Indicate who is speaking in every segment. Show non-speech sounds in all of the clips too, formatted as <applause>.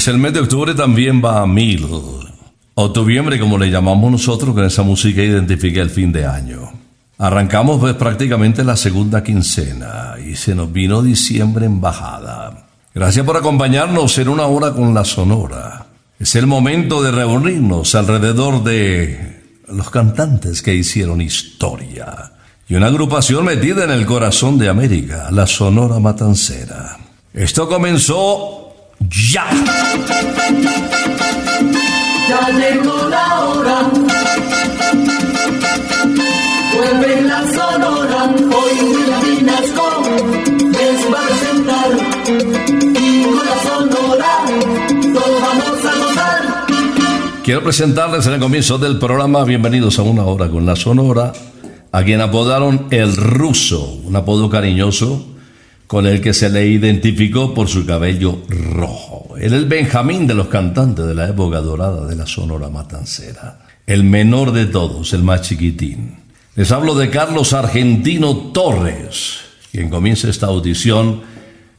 Speaker 1: Pues el mes de octubre también va a mil. Octubre, como le llamamos nosotros, con esa música identifica el fin de año. Arrancamos pues, prácticamente la segunda quincena y se nos vino diciembre en bajada. Gracias por acompañarnos en una hora con la Sonora. Es el momento de reunirnos alrededor de los cantantes que hicieron historia y una agrupación metida en el corazón de América, la Sonora Matancera. Esto comenzó ya.
Speaker 2: Ya llegó la hora. Vuelve la sonora. Hoy Vinasco les va a presentar. Y con la sonora todos vamos a gozar.
Speaker 1: Quiero presentarles en el comienzo del programa, bienvenidos a una hora con la Sonora, a quien apodaron el ruso, un apodo cariñoso con el que se le identificó por su cabello rojo. Era el Benjamín de los cantantes de la época dorada de la Sonora Matancera. El menor de todos, el más chiquitín. Les hablo de Carlos Argentino Torres, quien comienza esta audición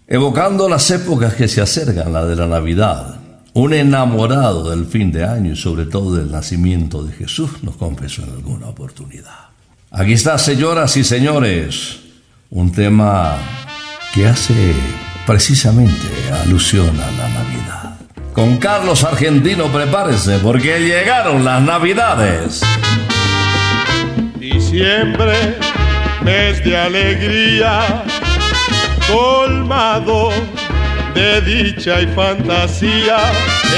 Speaker 1: evocando las épocas que se acercan, la de la Navidad. Un enamorado del fin de año y sobre todo del nacimiento de Jesús, nos confesó en alguna oportunidad. Aquí está, señoras y señores, un tema que hace precisamente alusión a la Navidad. Con Carlos Argentino prepárese porque llegaron las Navidades.
Speaker 3: Diciembre, mes de alegría, colmado de dicha y fantasía,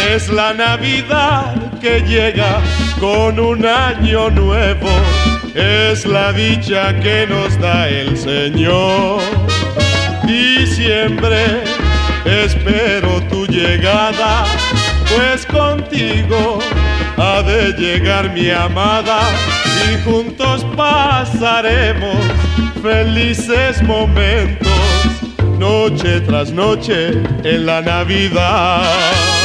Speaker 3: es la Navidad que llega con un año nuevo, es la dicha que nos da el Señor. Diciembre, espero tu llegada, pues contigo ha de llegar mi amada y juntos pasaremos felices momentos, noche tras noche en la Navidad.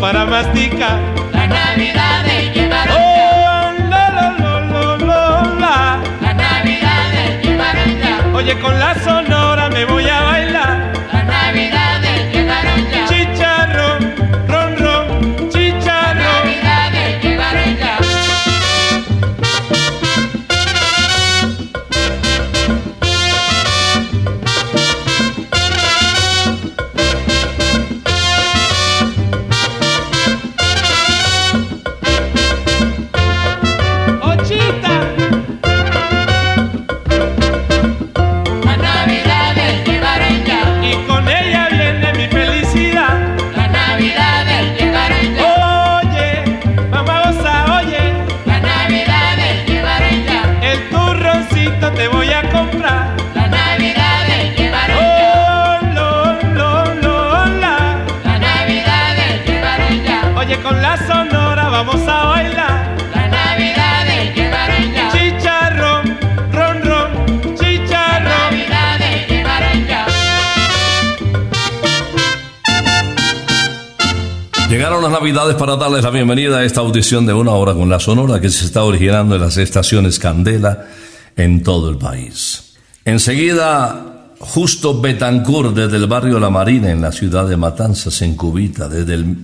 Speaker 3: Para masticar.
Speaker 4: las navidades llegaron
Speaker 3: Oh,
Speaker 4: ya,
Speaker 3: la, la, la, la, la, la.
Speaker 4: las navidades llegaron ya,
Speaker 3: Oye, con la sonora
Speaker 4: Llegaron las Navidades
Speaker 1: para darles la bienvenida a esta audición de una hora con la Sonora que se está originando en las estaciones Candela en todo el país. Enseguida, Justo Betancourt desde el barrio La Marina en la ciudad de Matanzas, en Cubita, desde el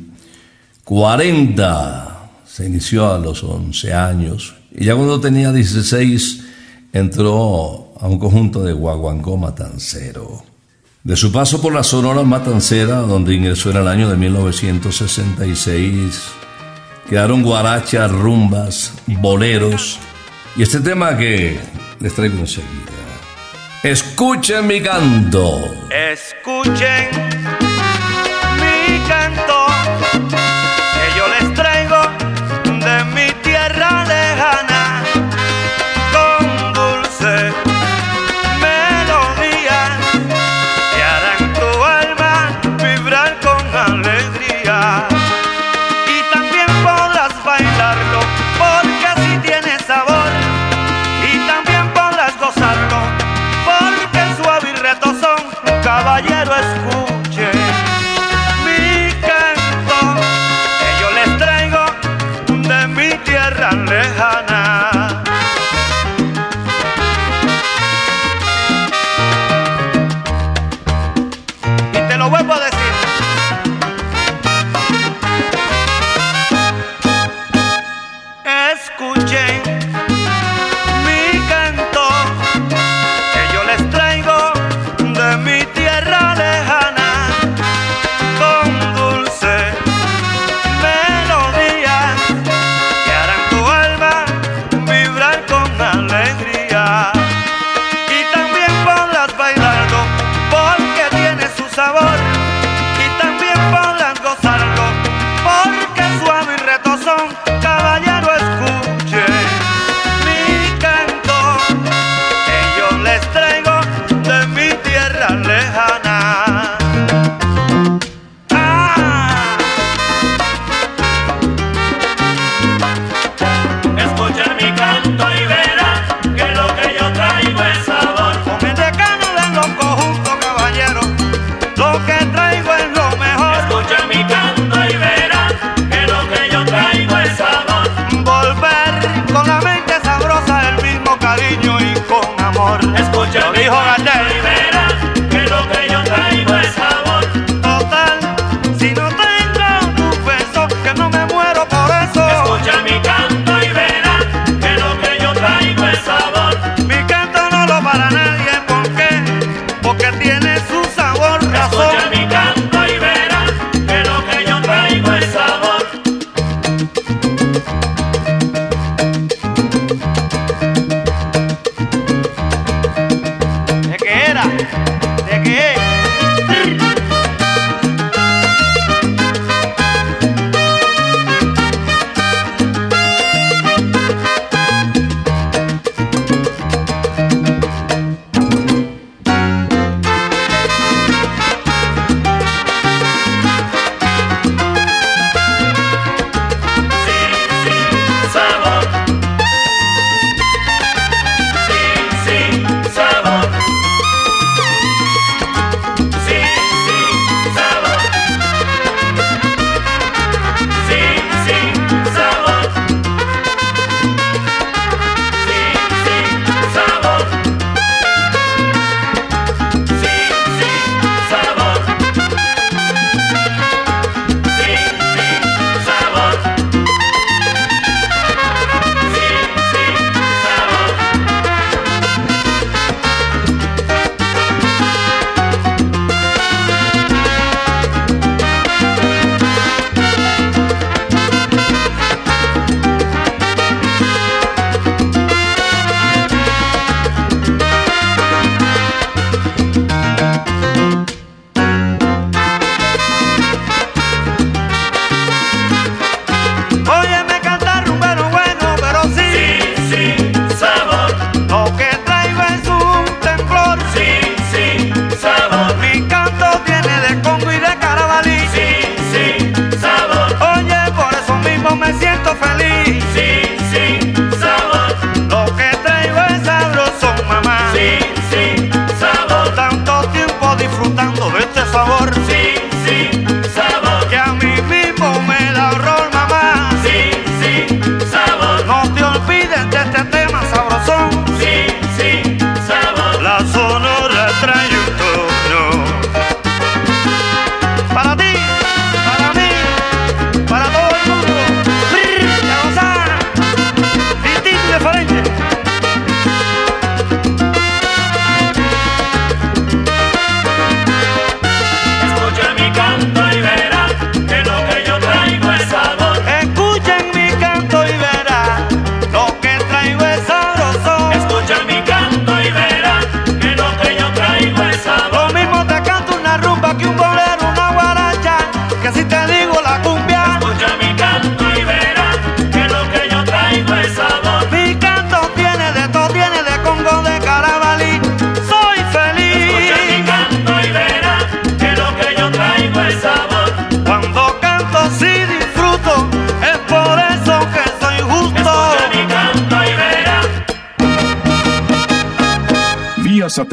Speaker 1: 40 se inició a los 11 años y ya cuando tenía 16 entró a un conjunto de guaguancó matancero. De su paso por la Sonora Matancera, donde ingresó en el año de 1966, quedaron guarachas, rumbas, boleros y este tema que les traigo enseguida. Escuchen mi canto.
Speaker 5: Escuchen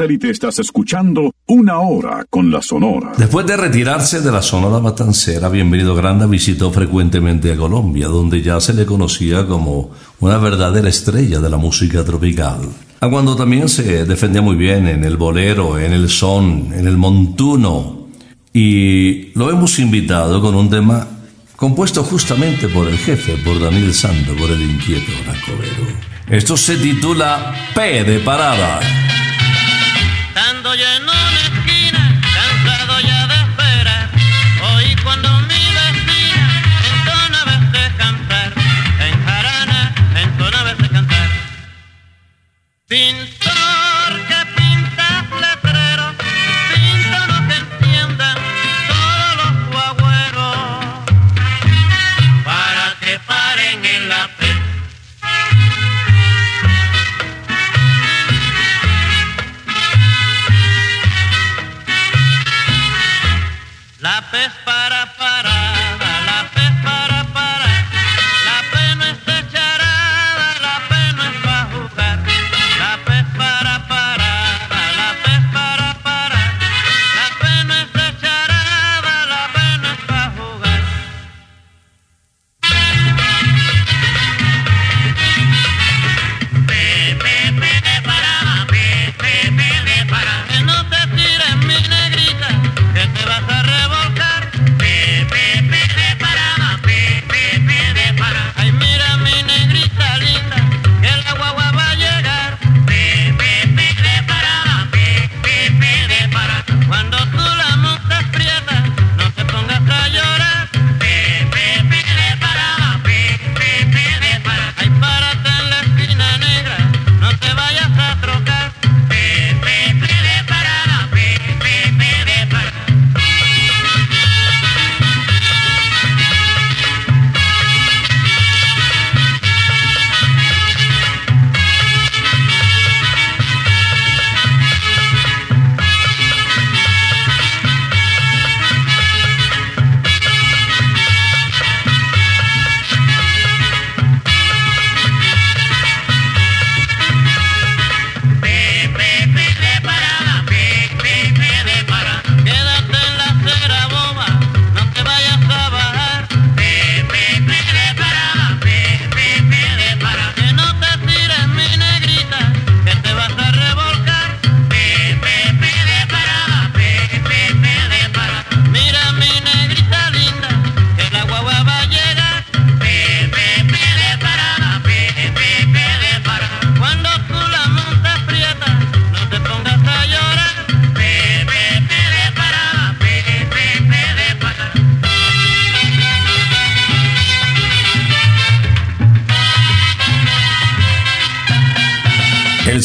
Speaker 6: satélite estás escuchando Una Hora con la Sonora.
Speaker 1: Después de retirarse de la Sonora Batancera, Bienvenido Granda visitó frecuentemente a Colombia, donde ya se le conocía como una verdadera estrella de la música tropical. A cuando también se defendía muy bien en el bolero, en el son, en el montuno. Y lo hemos invitado con un tema compuesto justamente por el jefe, por Daniel Sando, por el inquieto Bracovero. Esto se titula P de Parada.
Speaker 7: Ando lleno para, para, la, la.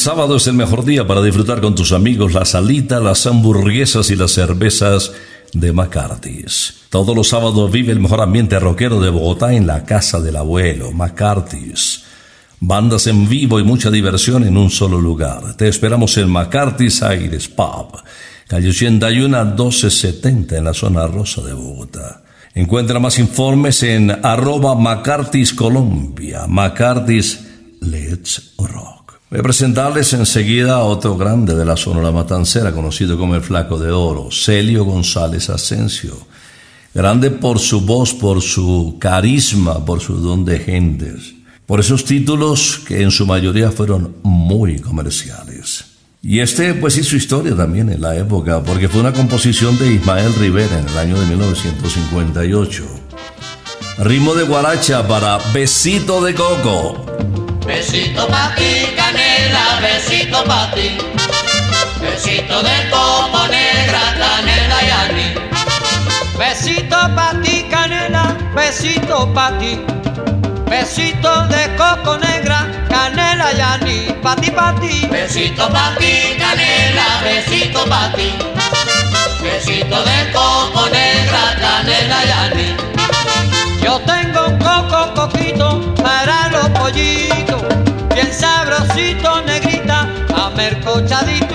Speaker 1: Sábado es el mejor día para disfrutar con tus amigos la salita, las hamburguesas y las cervezas de McCarthy's. Todos los sábados vive el mejor ambiente rockero de Bogotá en la casa del abuelo, McCarthy's. Bandas en vivo y mucha diversión en un solo lugar. Te esperamos en McCarthy's Aires Pub, calle 81 1270 en la zona rosa de Bogotá. Encuentra más informes en arroba McCarthy's Colombia, McCarthy's Let's Rock. Voy a presentarles enseguida a otro grande de la Sonora Matancera, conocido como el Flaco de Oro, Celio González Asensio. Grande por su voz, por su carisma, por su don de gentes, por esos títulos que en su mayoría fueron muy comerciales. Y este pues hizo historia también en la época, porque fue una composición de Ismael Rivera en el año de 1958. Ritmo de guaracha para Besito de Coco.
Speaker 8: Besito pa' ti, besito pa' ti. Besito de coco negra, canela y.
Speaker 9: Besito pa' ti, canela, besito pa' ti. Besito de coco negra, canela y anís. Pa' ti, pa' ti.
Speaker 8: Besito pa' ti, canela, besito pa' ti. Besito de coco negra, canela y.
Speaker 9: Yo tengo un coco coquito para los pollitos, bien sabrosito, mercochadito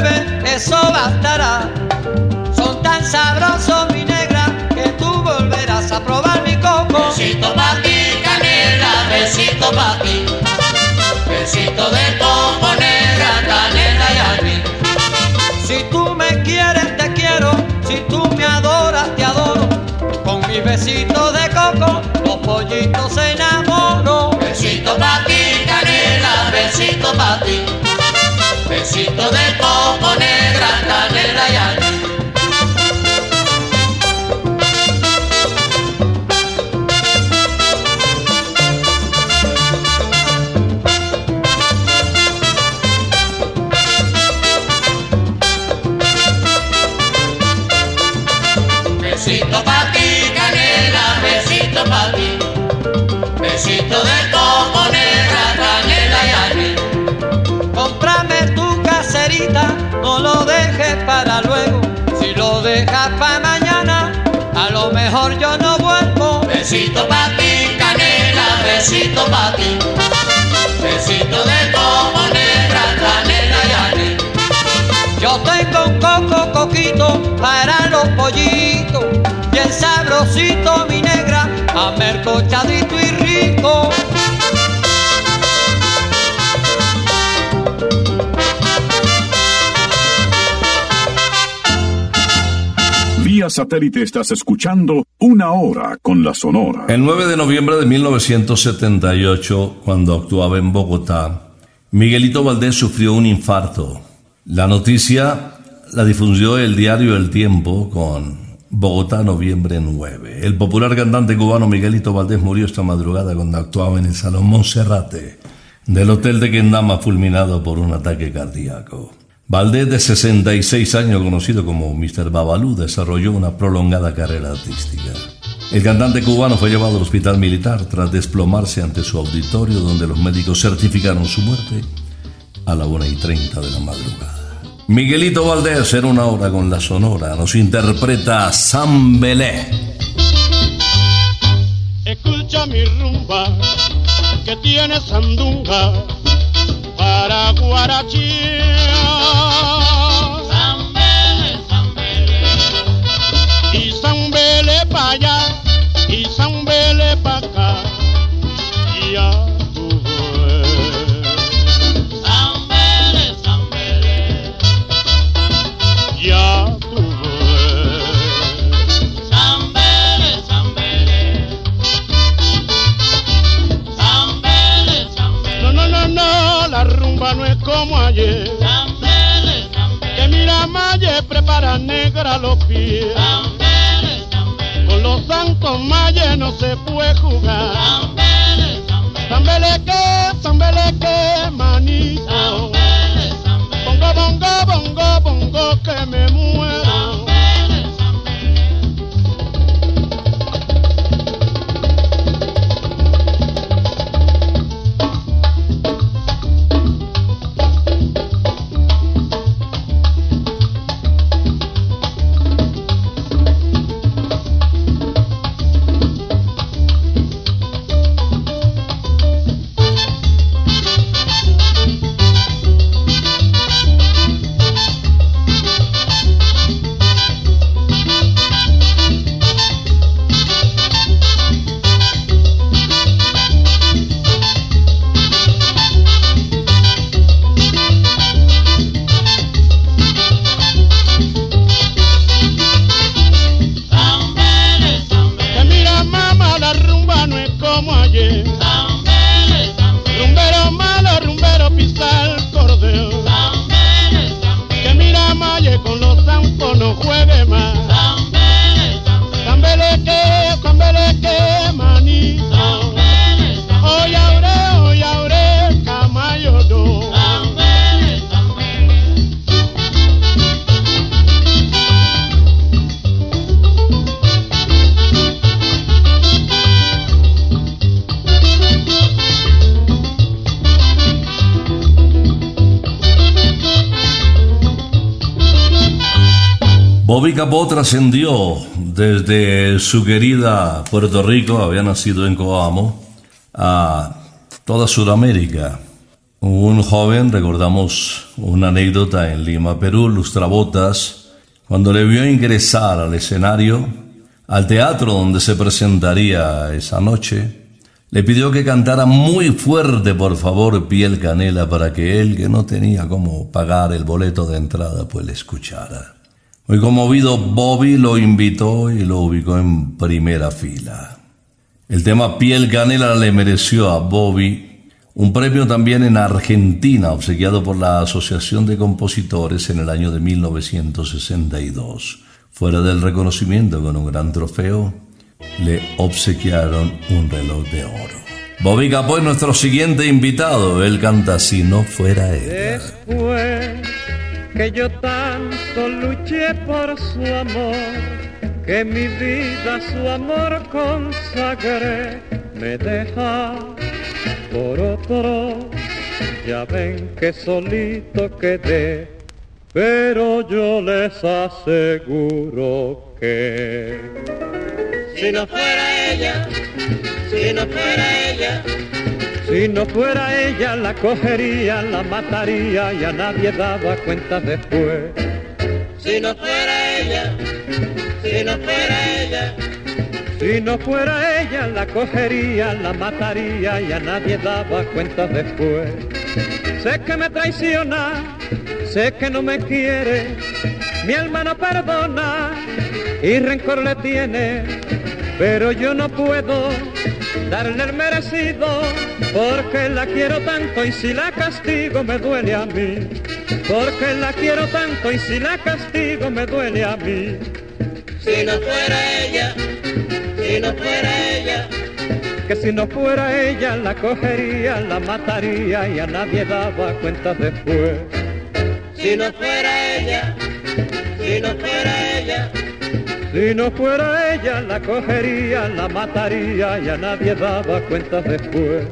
Speaker 9: pruebe, eso bastará. Son tan sabrosos, mi negra, que tú volverás a probar mi coco.
Speaker 8: Besito pa' ti, canela, besito pa' ti. De coco besito pa' ti. Besito de coco negra, canela y anís.
Speaker 9: Yo tengo un coco coquito para los pollitos, bien sabrosito
Speaker 6: satélite estás escuchando Una Hora con la Sonora.
Speaker 1: El 9 de noviembre de 1978, cuando actuaba en Bogotá, Miguelito Valdés sufrió un infarto. La noticia la difundió el diario El Tiempo con Bogotá, noviembre 9. El popular cantante cubano Miguelito Valdés murió esta madrugada cuando actuaba en el Salón Monserrate del Hotel de Quendama fulminado por un ataque cardíaco. Valdés, de 66 años, conocido como Mr. Babalú, desarrolló una prolongada carrera artística. El cantante cubano fue llevado al hospital militar tras desplomarse ante su auditorio donde los médicos certificaron su muerte a la 1 y 30 de la madrugada. Miguelito Valdés en una hora con la sonora nos interpreta San Belé.
Speaker 10: Escucha mi rumba que tiene sandunga para guarachía. para y zambele para acá. Ya tú ves. Zambele, zambele. Ya tú ves. Zambele, zambele. Zambele, zambele. No, no, no, no, la rumba no es como ayer.
Speaker 11: Zambele, zambele.
Speaker 10: Que mira, Maye prepara negra los pies.
Speaker 11: Zambele zambele,
Speaker 10: los santos Maye no se puede jugar.
Speaker 11: zambele, zambele,
Speaker 10: Zambeleque, zambeleque, manito.
Speaker 11: zambele, zambele,
Speaker 10: Bongo, bongo, bongo, bongo, que me muero.
Speaker 1: Desde su querida Puerto Rico, había nacido en Coamo, a toda Sudamérica. Un joven, recordamos una anécdota en Lima, Perú, Lustrabotas, cuando le vio ingresar al escenario, al teatro donde se presentaría esa noche, le pidió que cantara muy fuerte, por favor, Piel Canela, para que él, que no tenía cómo pagar el boleto de entrada, pues le escuchara. Muy conmovido, Bobby lo invitó y lo ubicó en primera fila. El tema Piel Canela le mereció a Bobby un premio también en Argentina, obsequiado por la Asociación de Compositores en el año de 1962. Fuera del reconocimiento con un gran trofeo, le obsequiaron un reloj de oro. Bobby Capó es nuestro siguiente invitado. Él canta Si no fuera.
Speaker 12: Después que yo tanto luché por su amor, que mi vida su amor consagré, me deja por otro. Ya ven que solito quedé, pero yo les aseguro que
Speaker 11: Si no fuera ella, si no fuera ella,
Speaker 12: Si no fuera ella, la cogería, la mataría y a nadie daba cuenta después.
Speaker 11: si no fuera ella, si no fuera ella,
Speaker 12: Si no fuera ella, la cogería, la mataría y a nadie daba cuenta después. Sé que me traiciona, sé que no me quiere, mi alma no perdona y rencor le tiene, pero yo no puedo darle el merecido porque la quiero tanto y si la castigo me duele a mí, porque la quiero tanto y si la castigo me duele a mí.
Speaker 11: si no fuera ella, si no fuera ella,
Speaker 12: que si no fuera ella la cogería, la mataría y a nadie daba cuenta después.
Speaker 11: si no fuera ella, si no fuera ella,
Speaker 12: Si no fuera ella la cogería, la mataría y a nadie daba cuenta después.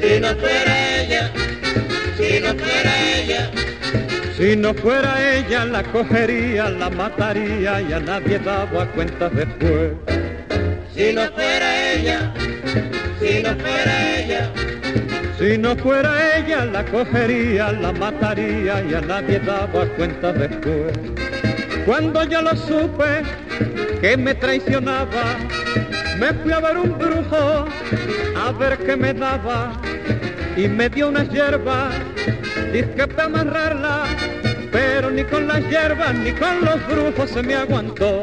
Speaker 11: si no fuera ella, si no fuera ella,
Speaker 12: Si no fuera ella la cogería, la mataría y a nadie daba cuenta después.
Speaker 11: Si no fuera ella, si no fuera ella,
Speaker 12: Si no fuera ella la cogería, la mataría y a nadie daba cuenta después. Cuando yo lo supe que me traicionaba, me fui a ver un brujo a ver qué me daba y me dio unas hierbas
Speaker 13: Dije para amarrarla, pero ni con las hierbas ni con los brujos se me aguantó.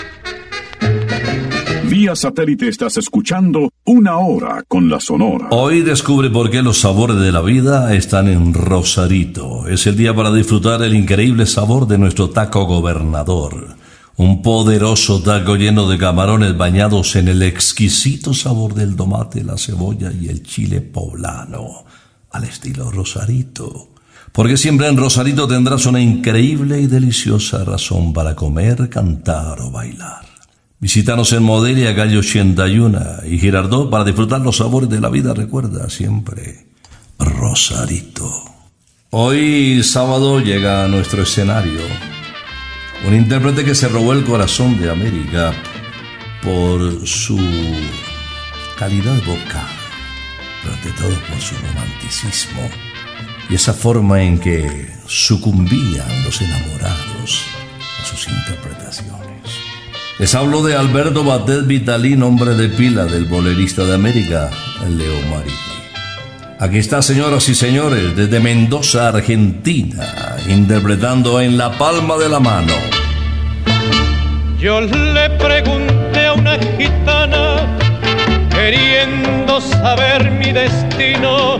Speaker 6: Satélite estás escuchando Una Hora con la Sonora.
Speaker 1: Hoy descubre por qué los sabores de la vida están en Rosarito. Es el día para disfrutar el increíble sabor de nuestro taco gobernador. Un poderoso taco lleno de camarones bañados en el exquisito sabor del tomate, la cebolla y el chile poblano, al estilo Rosarito. Porque siempre en Rosarito tendrás una increíble y deliciosa razón para comer, cantar o bailar. Visítanos en Modelia, calle 81 y Girardot para disfrutar los sabores de la vida. Recuerda siempre, Rosarito. Hoy sábado llega a nuestro escenario un intérprete que se robó el corazón de América por su calidad vocal, pero ante todo por su romanticismo y esa forma en que sucumbían los enamorados a sus interpretaciones. Les hablo de Alberto Batet Vitalí, nombre de pila del bolerista de América, Leo Marini. Aquí está, señoras y señores, desde Mendoza, Argentina, interpretando en la palma de la mano.
Speaker 13: Yo le pregunté a una gitana, queriendo saber mi destino,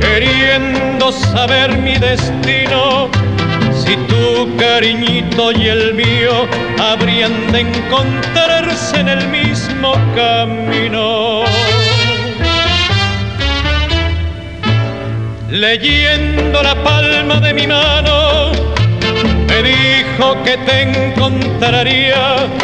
Speaker 13: queriendo saber mi destino, si tu cariñito y el mío habrían de encontrarse en el mismo camino. Leyendo la palma de mi mano, me dijo que te encontraría.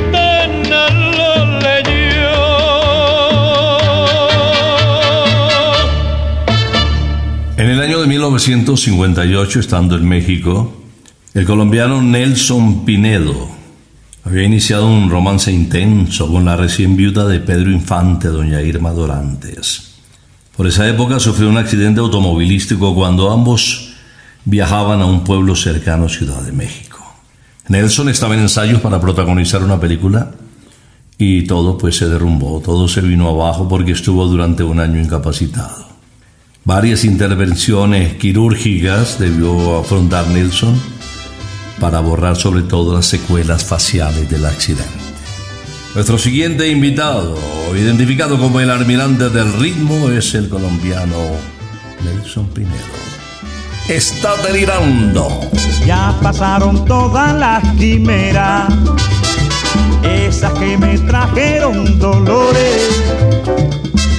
Speaker 1: 1958, estando en México, el colombiano Nelson Pinedo había iniciado un romance intenso con la recién viuda de Pedro Infante, doña Irma Dorantes. Por esa época sufrió un accidente automovilístico cuando ambos viajaban a un pueblo cercano a Ciudad de México. Nelson estaba en ensayos para protagonizar una película y todo pues se derrumbó, todo se vino abajo porque estuvo durante un año incapacitado. Varias intervenciones quirúrgicas debió afrontar Nelson para borrar sobre todo las secuelas faciales del accidente. Nuestro siguiente invitado, identificado como el almirante del ritmo, es el colombiano Nelson Pinedo. Está delirando.
Speaker 14: Ya pasaron todas las quimeras, esas que me trajeron dolores.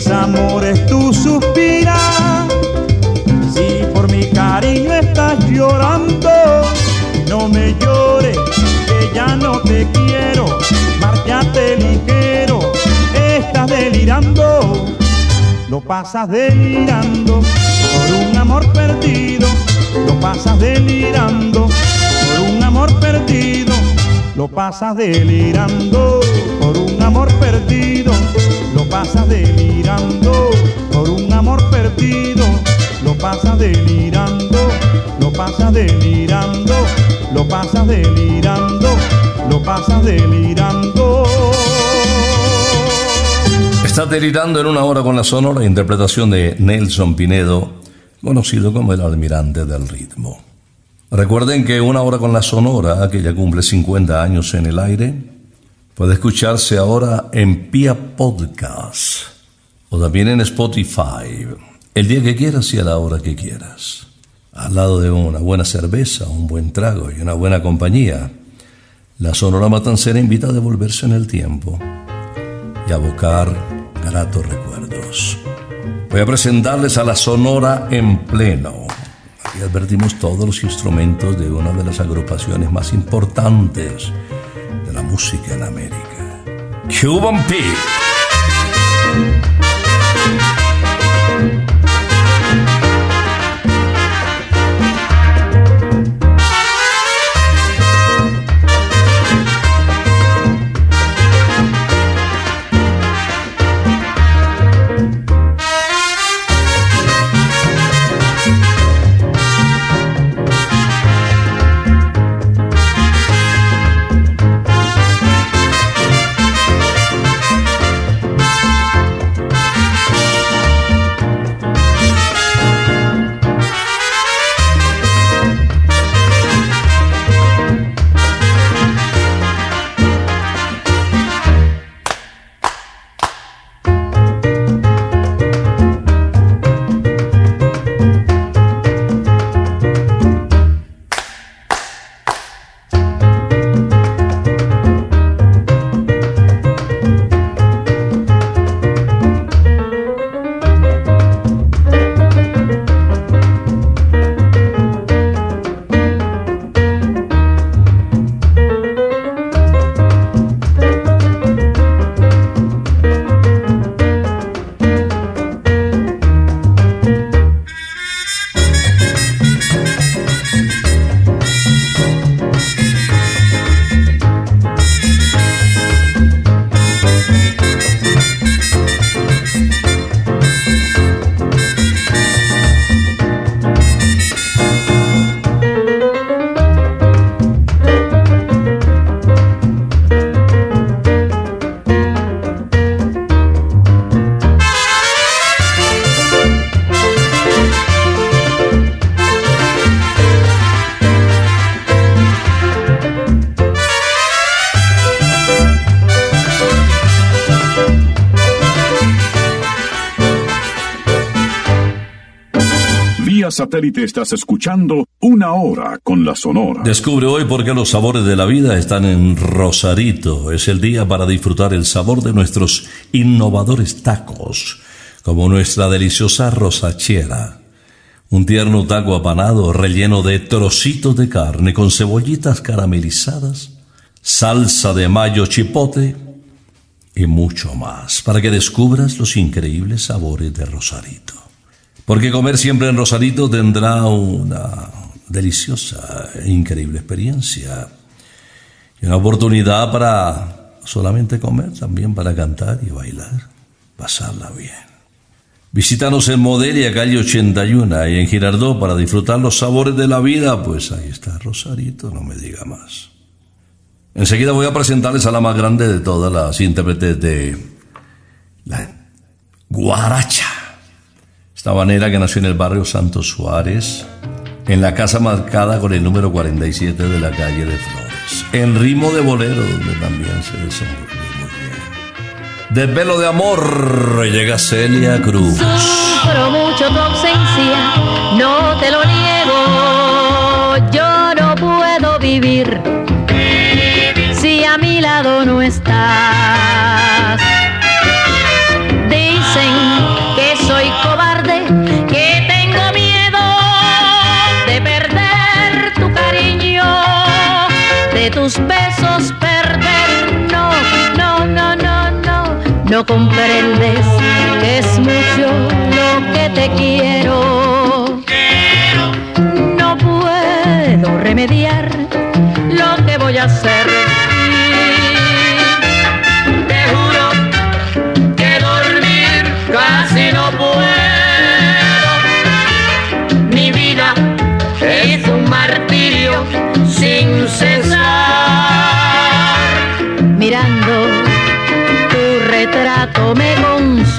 Speaker 14: Mis amores tú suspiras, si por mi cariño estás llorando, no me llores, que ya no te quiero, márchate ligero, estás delirando, lo pasas delirando por un amor perdido, lo pasas delirando por un amor perdido, lo pasas delirando por un amor perdido, pasas delirando por un amor perdido, lo pasas delirando, lo pasas delirando, lo pasas delirando, lo pasas delirando.
Speaker 1: Está delirando en una hora con la sonora interpretación de Nelson Pinedo, conocido como el almirante del ritmo. Recuerden que una hora con la sonora, que ya cumple 50 años en el aire, puede escucharse ahora en Pia Podcast o también en Spotify, el día que quieras y a la hora que quieras. Al lado de una buena cerveza, un buen trago y una buena compañía, la Sonora Matancera invita a devolverse en el tiempo y a buscar gratos recuerdos. Voy a presentarles a la Sonora en pleno. Aquí advertimos todos los instrumentos de una de las agrupaciones más importantes de la música en América. Cuban Pete.
Speaker 6: Satélite estás escuchando Una Hora con la Sonora.
Speaker 1: Descubre hoy por qué los sabores de la vida están en Rosarito. Es el día para disfrutar el sabor de nuestros innovadores tacos, como nuestra deliciosa rosachera. Un tierno taco apanado relleno de trocitos de carne con cebollitas caramelizadas, salsa de mayo chipote y mucho más, para que descubras los increíbles sabores de Rosarito. Porque comer siempre en Rosarito tendrá una deliciosa e increíble experiencia. Y una oportunidad para solamente comer, también para cantar y bailar, pasarla bien. Visítanos en Modelia, calle 81 y en Girardot para disfrutar los sabores de la vida. Pues ahí está Rosarito, no me diga más. Enseguida voy a presentarles a la más grande de todas las intérpretes de la guaracha. Esta manera que nació en el barrio Santos Suárez, en la casa marcada con el número 47 de la calle de Flores, en ritmo de bolero, donde también se desenvolvió muy bien. De pelo de amor llega Celia Cruz.
Speaker 15: Sufro mucho tu ausencia, no te lo niego. Yo no puedo vivir si a mi lado no estás. Dicen no, comprendes que es mucho lo que te quiero. No puedo remediar lo que voy a hacer.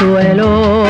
Speaker 15: Consuelo.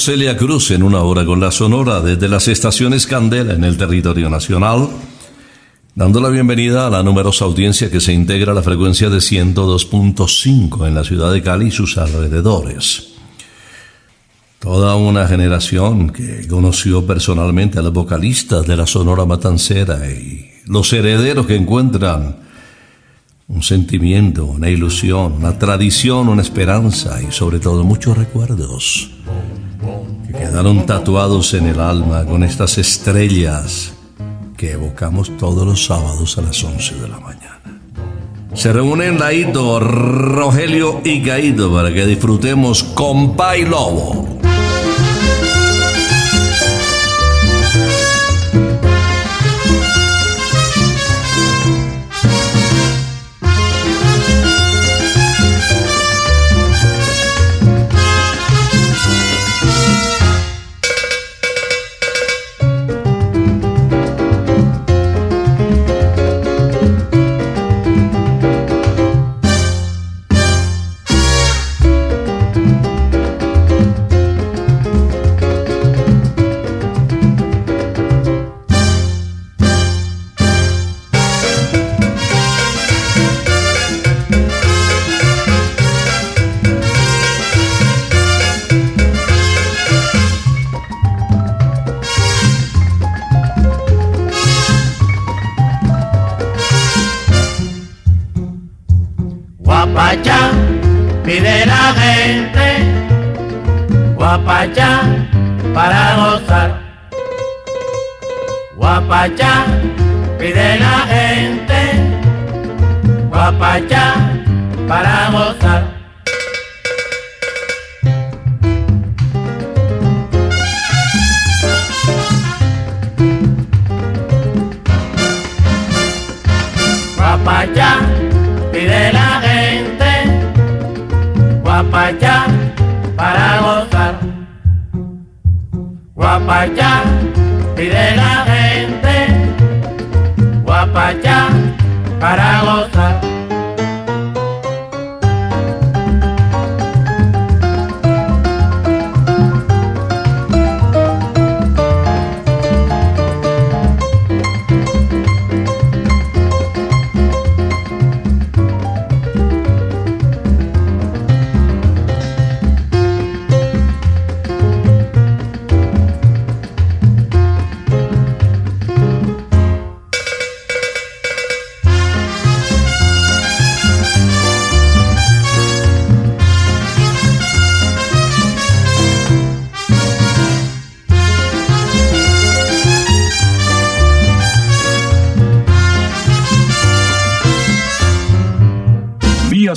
Speaker 1: Celia Cruz en una hora con la Sonora desde las estaciones Candela en el territorio nacional, dando la bienvenida a la numerosa audiencia que se integra a la frecuencia de 102.5 en la ciudad de Cali y sus alrededores. Toda una generación que conoció personalmente a los vocalistas de la Sonora Matancera y los herederos que encuentran un sentimiento, una ilusión, una tradición, una esperanza y sobre todo muchos recuerdos que quedaron tatuados en el alma con estas estrellas que evocamos todos los sábados a las 11 de la mañana. Se reúnen Laito, Rogelio y Caído para que disfrutemos Compa y Lobo.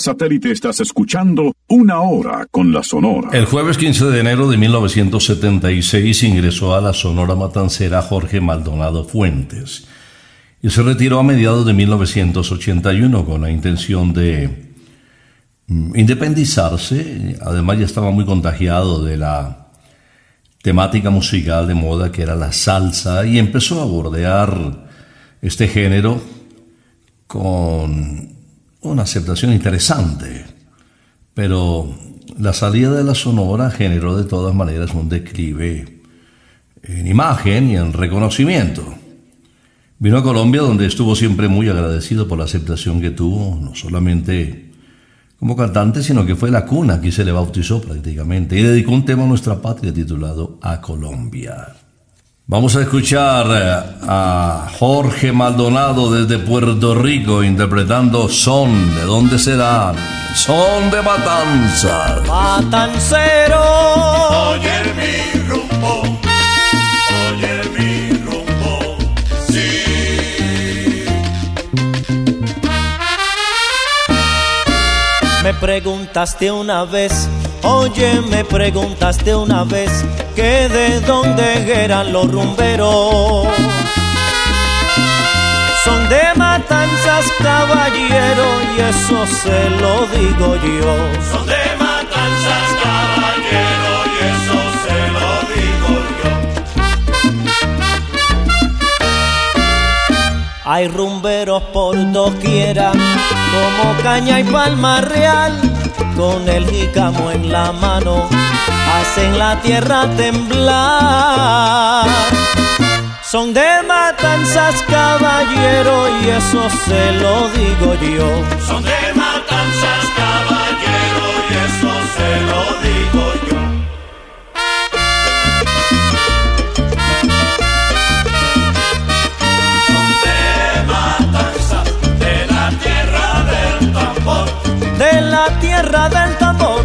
Speaker 6: Satélite estás escuchando Una Hora con la Sonora.
Speaker 1: El jueves 15 de enero de 1976 ingresó a la Sonora Matancera Jorge Maldonado Fuentes y se retiró a mediados de 1981 con la intención de mm, independizarse. Además ya estaba muy contagiado de la temática musical de moda que era la salsa y empezó a bordear este género con una aceptación interesante, pero la salida de la Sonora generó de todas maneras un declive en imagen y en reconocimiento. Vino a Colombia donde estuvo siempre muy agradecido por la aceptación que tuvo, no solamente como cantante, sino que fue la cuna, aquí se le bautizó prácticamente, y dedicó un tema a nuestra patria titulado A Colombia. Vamos a escuchar eh, a Jorge Maldonado desde Puerto Rico interpretando Son. ¿De dónde serán? Son de Matanzas.
Speaker 16: Matancero.
Speaker 2: Oye mi rumbo, oye mi rumbo, sí.
Speaker 16: Me preguntaste una vez, oye, me preguntaste una vez que de dónde eran los rumberos. Son de matanzas, caballero, y eso se lo digo yo.
Speaker 2: Son de matanzas, caballero, y eso se lo digo yo.
Speaker 16: Hay rumberos por doquiera, como caña y palma real, con el jícamo en la mano, hacen la tierra temblar. Son de matanzas, caballero, y eso se lo digo yo.
Speaker 2: Son de la tierra del tambor,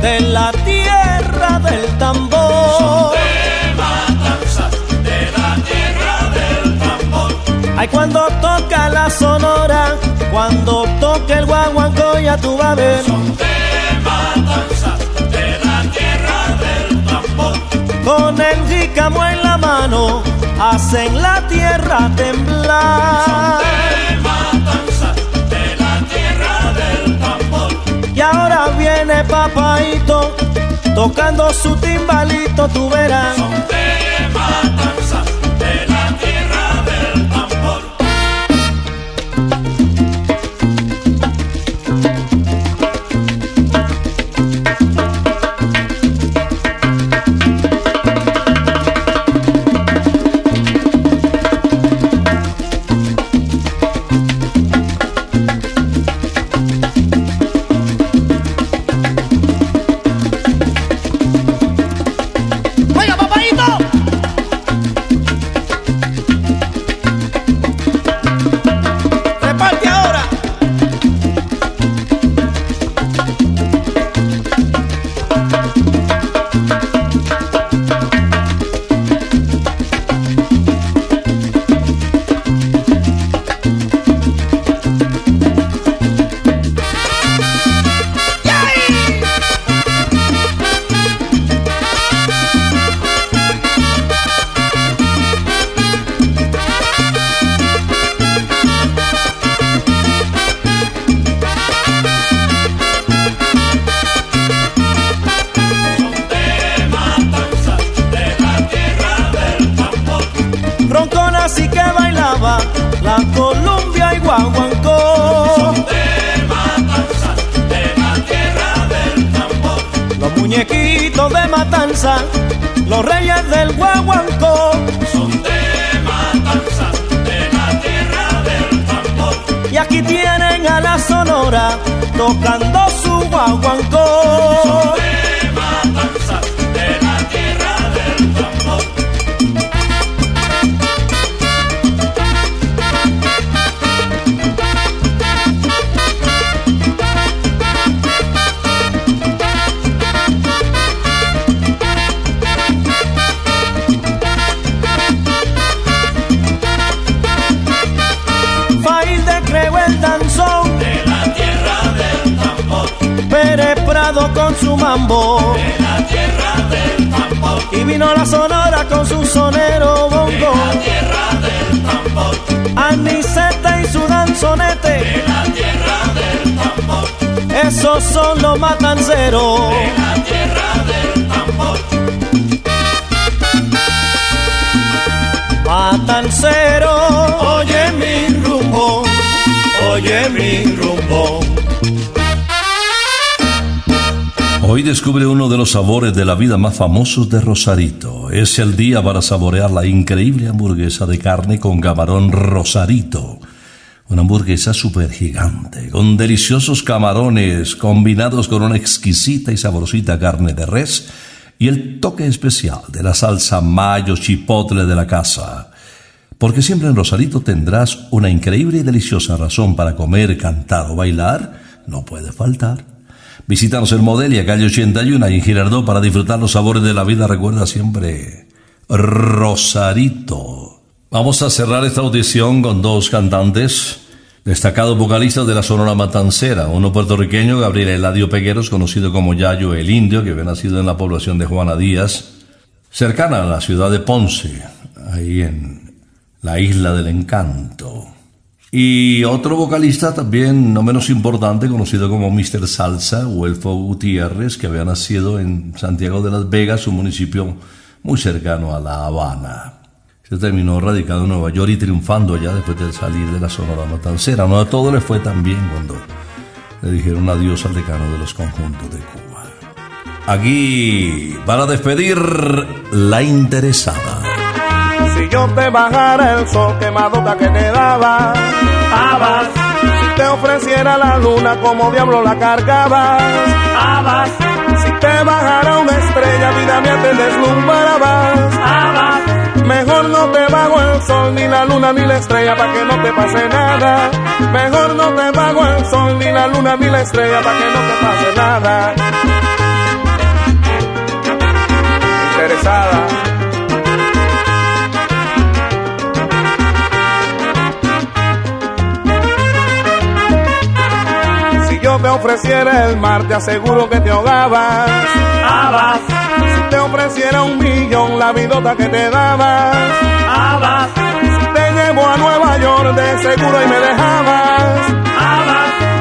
Speaker 16: de la tierra del tambor. De
Speaker 2: matanzas, de la tierra del tambor.
Speaker 16: Ay, cuando toca la sonora, cuando toca el guaguancó, ya tú vas a ver.
Speaker 2: De matanzas, de la tierra del tambor.
Speaker 16: Con el jícamo en la mano, hacen la tierra temblar.
Speaker 2: De
Speaker 16: Y ahora viene papaito, tocando su timbalito, tú verás. Danzonete.
Speaker 2: De la tierra del tambor.
Speaker 16: Esos son los matanceros.
Speaker 2: De la tierra del tambor.
Speaker 16: Matancero, oye mi rumbo, oye mi rumbo.
Speaker 1: Hoy descubre uno de los sabores de la vida más famosos de Rosarito. Es el día para saborear la increíble hamburguesa de carne con camarón Rosarito. Una hamburguesa súper gigante, con deliciosos camarones combinados con una exquisita y sabrosita carne de res y el toque especial de la salsa mayo chipotle de la casa. Porque siempre en Rosarito tendrás una increíble y deliciosa razón para comer, cantar o bailar, no puede faltar. Visítanos en Modelia, calle 81 y en Girardot para disfrutar los sabores de la vida. Recuerda siempre Rosarito. Vamos a cerrar esta audición con dos cantantes, destacados vocalistas de la Sonora Matancera. Uno puertorriqueño, Gabriel Eladio Pegueros, conocido como Yayo el Indio, que había nacido en la población de Juana Díaz, cercana a la ciudad de Ponce, ahí en la isla del encanto. Y otro vocalista también no menos importante, conocido como Mr. Salsa, Huelfo Gutiérrez, que había nacido en Santiago de las Vegas, un municipio muy cercano a La Habana. Se terminó radicado en Nueva York y triunfando allá después de salir de la Sonora Matancera. No a todo le fue tan bien cuando le dijeron adiós al decano de los conjuntos de Cuba. Aquí, para despedir, la interesada.
Speaker 17: Si yo te bajara el sol quemadota que te daba,
Speaker 18: Habas,
Speaker 17: si te ofreciera la luna como diablo la cargabas,
Speaker 18: habas,
Speaker 17: si te bajara una estrella, vida mía te deslumbrabas, sol ni la luna ni la estrella para que no te pase nada, mejor no te bajo el sol ni la luna ni la estrella para que no te pase nada. Interesada. Si yo te ofreciera el mar, te aseguro que te ahogabas. te ofreciera un millón, la vidota que te dabas. te llevo a Nueva York, de seguro y me dejabas.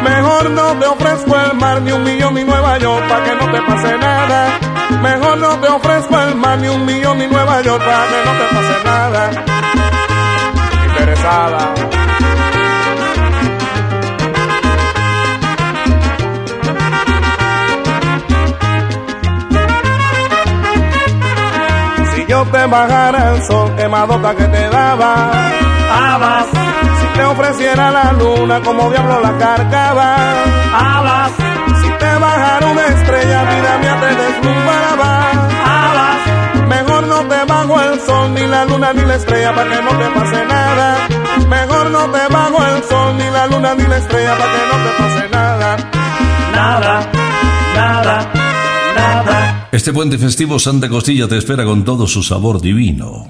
Speaker 17: Mejor no te ofrezco el mar, ni un millón, ni Nueva York, para que no te pase nada. Mejor no te ofrezco el mar, ni un millón, ni Nueva York, para que no te pase nada. Interesada. Yo te bajara el sol quemadota que te daba,
Speaker 18: habas,
Speaker 17: si te ofreciera la luna como diablo la cargaba,
Speaker 18: habas,
Speaker 17: si te bajara una estrella, vida mía te deslumbraba.
Speaker 18: habas,
Speaker 17: Mejor no te bajo el sol, ni la luna, ni la estrella, para que no te pase nada. Mejor no te bajo el sol, ni la luna, ni la estrella, para que no te pase nada.
Speaker 18: nada, nada, nada.
Speaker 1: Este puente festivo Santa Costilla te espera con todo su sabor divino.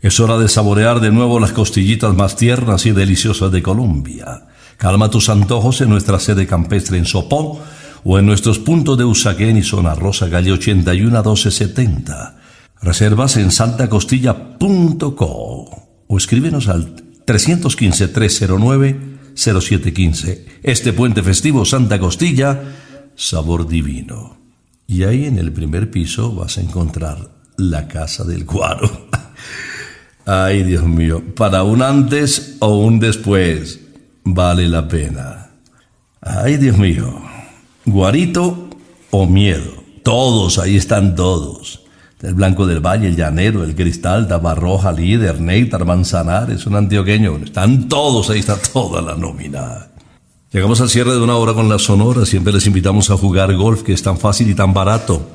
Speaker 1: Es hora de saborear de nuevo las costillitas más tiernas y deliciosas de Colombia. Calma tus antojos en nuestra sede campestre en Sopó o en nuestros puntos de Usaquén y Zona Rosa, calle 81 a 1270. Reservas en santacostilla.co o escríbenos al 315-309-0715. Este puente festivo Santa Costilla, sabor divino. Y ahí en el primer piso vas a encontrar la casa del cuaro. <laughs> Ay, Dios mío, para un antes o un después, vale la pena. Ay, Dios mío, guarito o miedo, todos, ahí están todos. El Blanco del Valle, el Llanero, el Cristal, Tabarroja, Líder, Néctar, Manzanares, un antioqueño, están todos, ahí está toda la nómina. Llegamos al cierre de una hora con la Sonora, siempre les invitamos a jugar golf, que es tan fácil y tan barato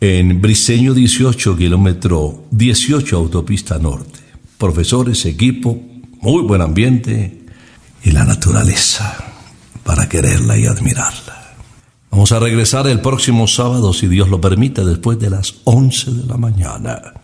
Speaker 1: en Briseño 18, kilómetro 18, autopista norte. Profesores, equipo, muy buen ambiente y la naturaleza para quererla y admirarla. Vamos a regresar el próximo sábado, si Dios lo permite, después de las 11 de la mañana.